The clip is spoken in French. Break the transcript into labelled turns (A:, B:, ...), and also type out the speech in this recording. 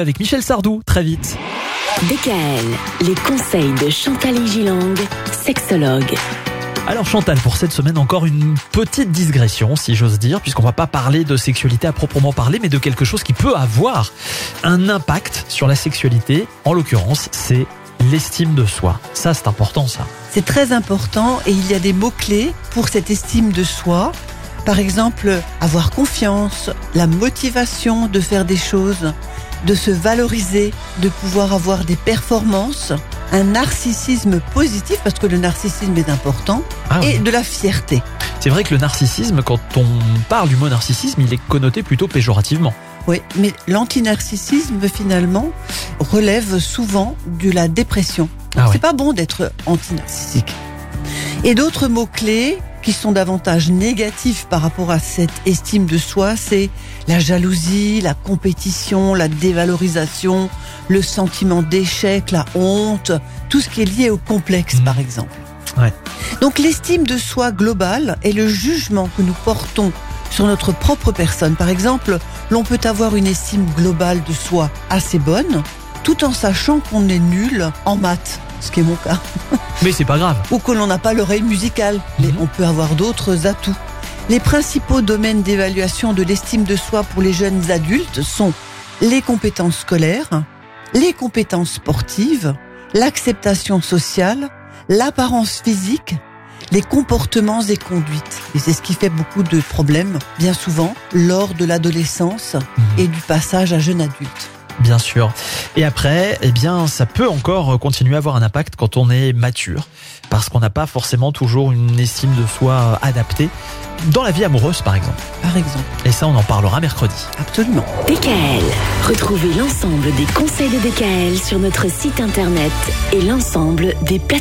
A: avec Michel Sardou, très vite.
B: DKL, les conseils de Chantal Gilang, sexologue.
A: Alors Chantal, pour cette semaine, encore une petite digression, si j'ose dire, puisqu'on va pas parler de sexualité à proprement parler, mais de quelque chose qui peut avoir un impact sur la sexualité. En l'occurrence, c'est l'estime de soi. Ça, c'est important, ça.
C: C'est très important et il y a des mots-clés pour cette estime de soi. Par exemple, avoir confiance, la motivation de faire des choses, de se valoriser, de pouvoir avoir des performances, un narcissisme positif, parce que le narcissisme est important,
A: Ah
C: et de la fierté.
A: C'est vrai que le narcissisme, quand on parle du mot narcissisme, il est connoté plutôt péjorativement.
C: Oui, mais l'antinarcissisme, finalement, relève souvent de la dépression.
A: Ah.
C: C'est pas bon d'être antinarcissique. Et d'autres mots-clés qui sont davantage négatifs par rapport à cette estime de soi, c'est la jalousie, la compétition, la dévalorisation, le sentiment d'échec, la honte, tout ce qui est lié au complexe,
A: Mhm.
C: par exemple.
A: Ouais.
C: Donc l'estime de soi globale est le jugement que nous portons sur notre propre personne. Par exemple, l'on peut avoir une estime globale de soi assez bonne, tout en sachant qu'on est nul en maths, ce qui est mon cas,
A: Mais c'est pas grave.
C: ou que l'on n'a pas l'oreille musicale, mais
A: Mhm.
C: on peut avoir d'autres atouts. Les principaux domaines d'évaluation de l'estime de soi pour les jeunes adultes sont les compétences scolaires, les compétences sportives, l'acceptation sociale, l'apparence physique, les comportements et conduites. Et c'est ce qui fait beaucoup de problèmes, bien souvent, lors de l'adolescence
A: Mhm.
C: et du passage à jeune adulte.
A: Bien sûr. Et après, eh bien, ça peut encore continuer à avoir un impact quand on est mature, parce qu'on n'a pas forcément toujours une estime de soi adaptée dans la vie amoureuse, par exemple.
C: Par exemple.
A: Et ça, on en parlera mercredi.
B: DKL.
C: Absolument.
B: Retrouvez l'ensemble des conseils de DKL sur notre site internet et l'ensemble des plateformes.